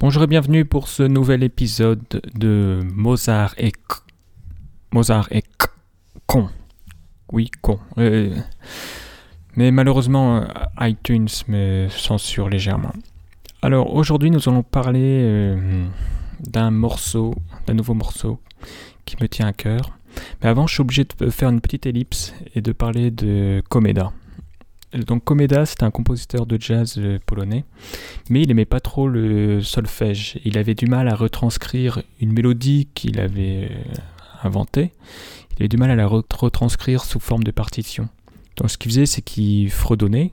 Bonjour et bienvenue pour ce nouvel épisode de Mozart et C. Mozart et C. con. Oui, con. Euh, mais malheureusement, euh, iTunes me censure légèrement. Alors aujourd'hui, nous allons parler euh, d'un morceau, d'un nouveau morceau qui me tient à cœur. Mais avant, je suis obligé de faire une petite ellipse et de parler de Komeda. Donc Komeda, c'est un compositeur de jazz euh, polonais, mais il aimait pas trop le solfège. Il avait du mal à retranscrire une mélodie qu'il avait euh, inventée. Il avait du mal à la retranscrire sous forme de partition. Donc ce qu'il faisait, c'est qu'il fredonnait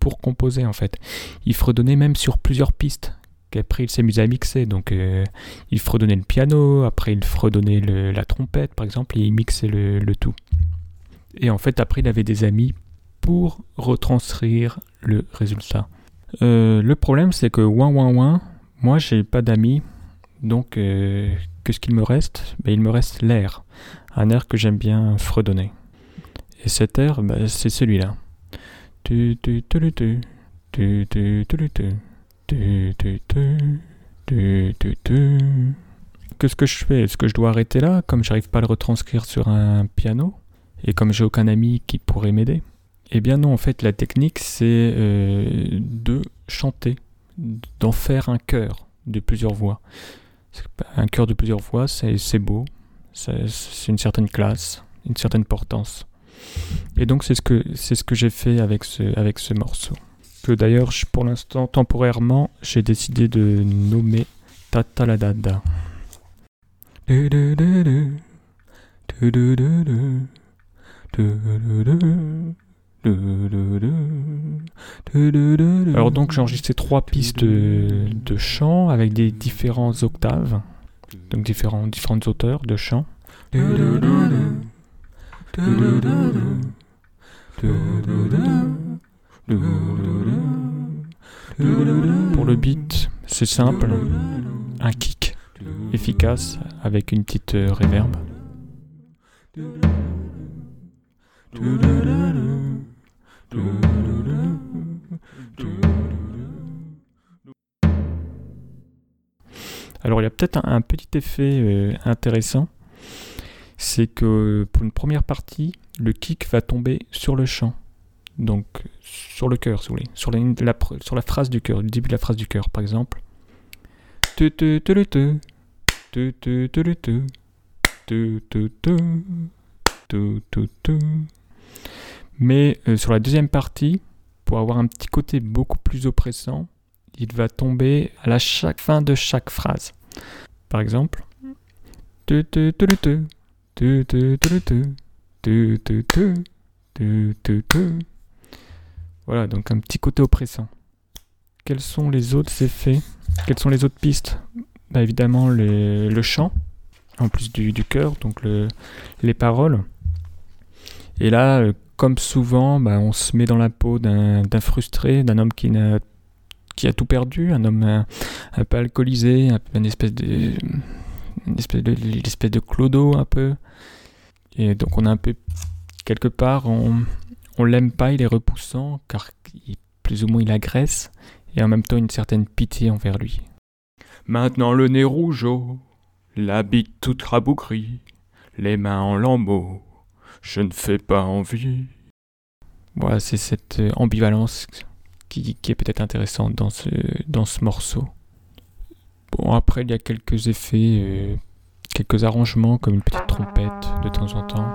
pour composer en fait. Il fredonnait même sur plusieurs pistes qu'après il s'amusait à mixer. Donc euh, il fredonnait le piano, après il fredonnait la trompette par exemple, et il mixait le, le tout. Et en fait, après, il avait des amis pour retranscrire le résultat. Euh, le problème, c'est que ouin ouin ouin, moi j'ai pas d'amis, donc euh, qu'est-ce qu'il me reste ben, Il me reste l'air, un air que j'aime bien fredonner. Et cet air, ben, c'est celui-là. Qu'est-ce que je fais Est-ce que je dois arrêter là, comme j'arrive pas à le retranscrire sur un piano, et comme j'ai aucun ami qui pourrait m'aider eh bien non, en fait, la technique, c'est euh, de chanter, d'en faire un chœur de plusieurs voix. Un chœur de plusieurs voix, c'est beau, c'est une certaine classe, une certaine portance. Et donc c'est ce que ce que j'ai fait avec ce avec ce morceau. Que d'ailleurs, pour l'instant, temporairement, j'ai décidé de nommer Tataladada. Alors donc j'ai enregistré trois pistes de, chant avec des différents octaves, donc différentes hauteurs de chant. Pour le beat, c'est simple, un kick efficace avec une petite euh, reverb. Alors il y a peut-être un, petit effet euh, intéressant, c'est que pour une première partie, le kick va tomber sur le chant, donc sur le cœur, si vous voulez, sur la, sur la phrase du cœur, le début de la phrase du cœur, par exemple. Mais euh, sur la deuxième partie, pour avoir un petit côté beaucoup plus oppressant, il va tomber à la chaque fin de chaque phrase. Par exemple, voilà, donc un petit côté oppressant. Quels sont les autres effets Quelles sont les autres pistes bah, Évidemment, le chant, en plus du, du chœur, donc les paroles. Et là, euh, comme souvent, bah, on se met dans la peau d'un frustré, d'un homme qui, a, tout perdu, un homme un, peu alcoolisé, un, une espèce de de l'espèce de clodo un peu. Et donc on a un peu quelque part, on, on l'aime pas, il est repoussant car plus ou moins il agresse et en même temps une certaine pitié envers lui. Maintenant le nez rougeau, la bite toute rabougrie, les mains en lambeaux je ne fais pas envie. Voilà, c'est cette euh, ambivalence qui, est peut-être intéressante dans ce, morceau. Bon, après, il y a quelques effets, euh, quelques arrangements, comme une petite trompette de temps en temps.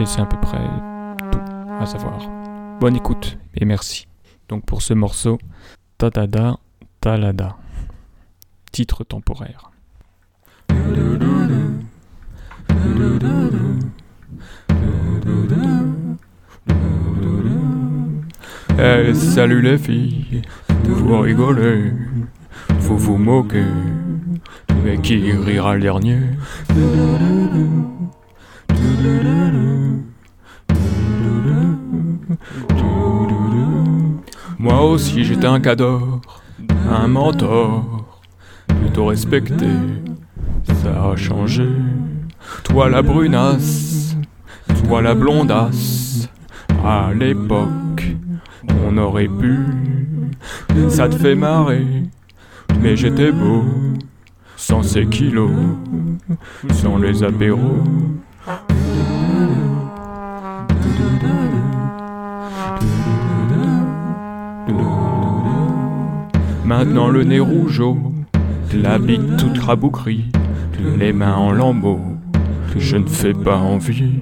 Et c'est à peu près tout à savoir. Bonne écoute et merci. Donc pour ce morceau, Tadada Talada. Titre temporaire. Eh, salut les filles, vous rigolez, vous vous moquez, mais qui rira le dernier? Moi aussi j'étais un cador, un mentor, plutôt respecté, ça a changé. Toi la brunasse, toi la blondasse, à l'époque, on aurait pu ça te fait marrer. Mais j'étais beau, sans ces kilos, sans les apéros. Maintenant le nez rougeau, la bite toute raboucrie, les mains en lambeaux. Je ne fais pas envie,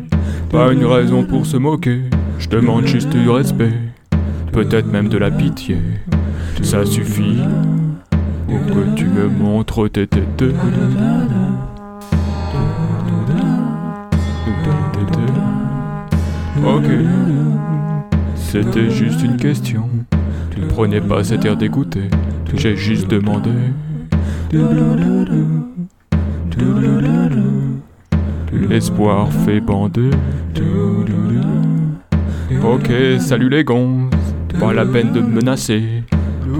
pas une raison pour se moquer. Je demande juste du respect, peut-être même de la pitié. Ça suffit pour que tu me montres tes têtes. Ok, c'était juste une question. Ne prenez pas cet air dégoûté, j'ai juste demandé. L'espoir fait bander. Ok, salut les gonzes, pas la peine de me menacer.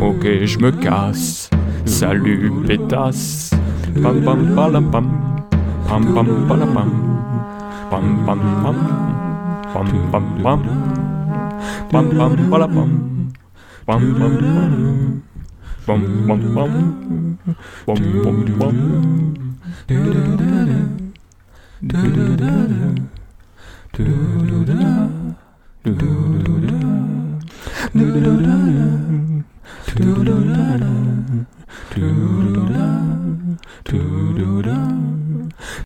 Ok, je me casse. Salut, pétasse. Pam pam palam pam. Pam pam palam pam. Pam pam pam. Pam pam pam. Pam pam palam pam. Pam pam pam. Pam pam pam. Pam pam pam.